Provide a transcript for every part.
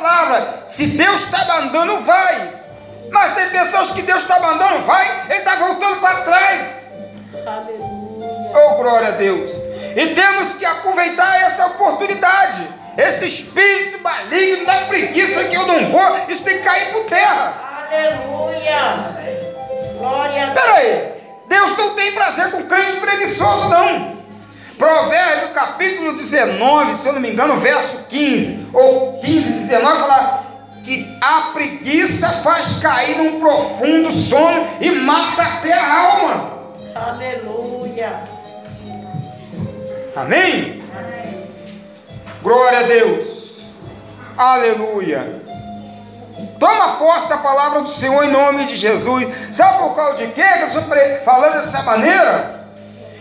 palavra. Se Deus está mandando, vai. Mas tem pessoas que Deus está mandando, vai, ele está voltando para trás. Aleluia. Oh, glória a Deus. E temos que aproveitar essa oportunidade. Esse espírito maligno da preguiça que eu não vou, isso tem que cair por terra. Aleluia. Glória a Deus. Peraí, Deus não tem prazer com crente preguiçoso, não. Capítulo 19, se eu não me engano, verso 15, ou 15, 19, fala que a preguiça faz cair num profundo sono e mata até a alma. Aleluia. Amém? Amém. Glória a Deus. Aleluia. Toma posse da palavra do Senhor em nome de Jesus. Sabe por causa de quê que eu estou falando dessa maneira?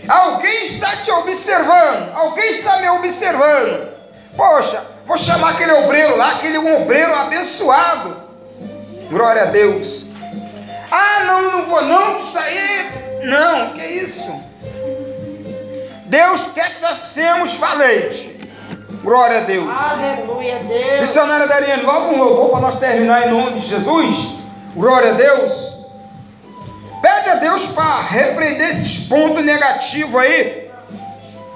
Alguém está te observando, alguém está me observando. Poxa, vou chamar aquele obreiro lá, aquele obreiro abençoado. Glória a Deus. Ah, não, não vou não, isso aí. Não, que isso? Deus quer que nós sejamos falentes. Glória a Deus. Aleluia, Deus. Missionária Dariane, logo um louvor para nós terminar em nome de Jesus. Glória a Deus. Pede a Deus para repreender esses pontos negativos aí,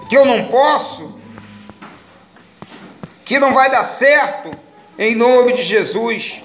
que eu não posso, que não vai dar certo, em nome de Jesus.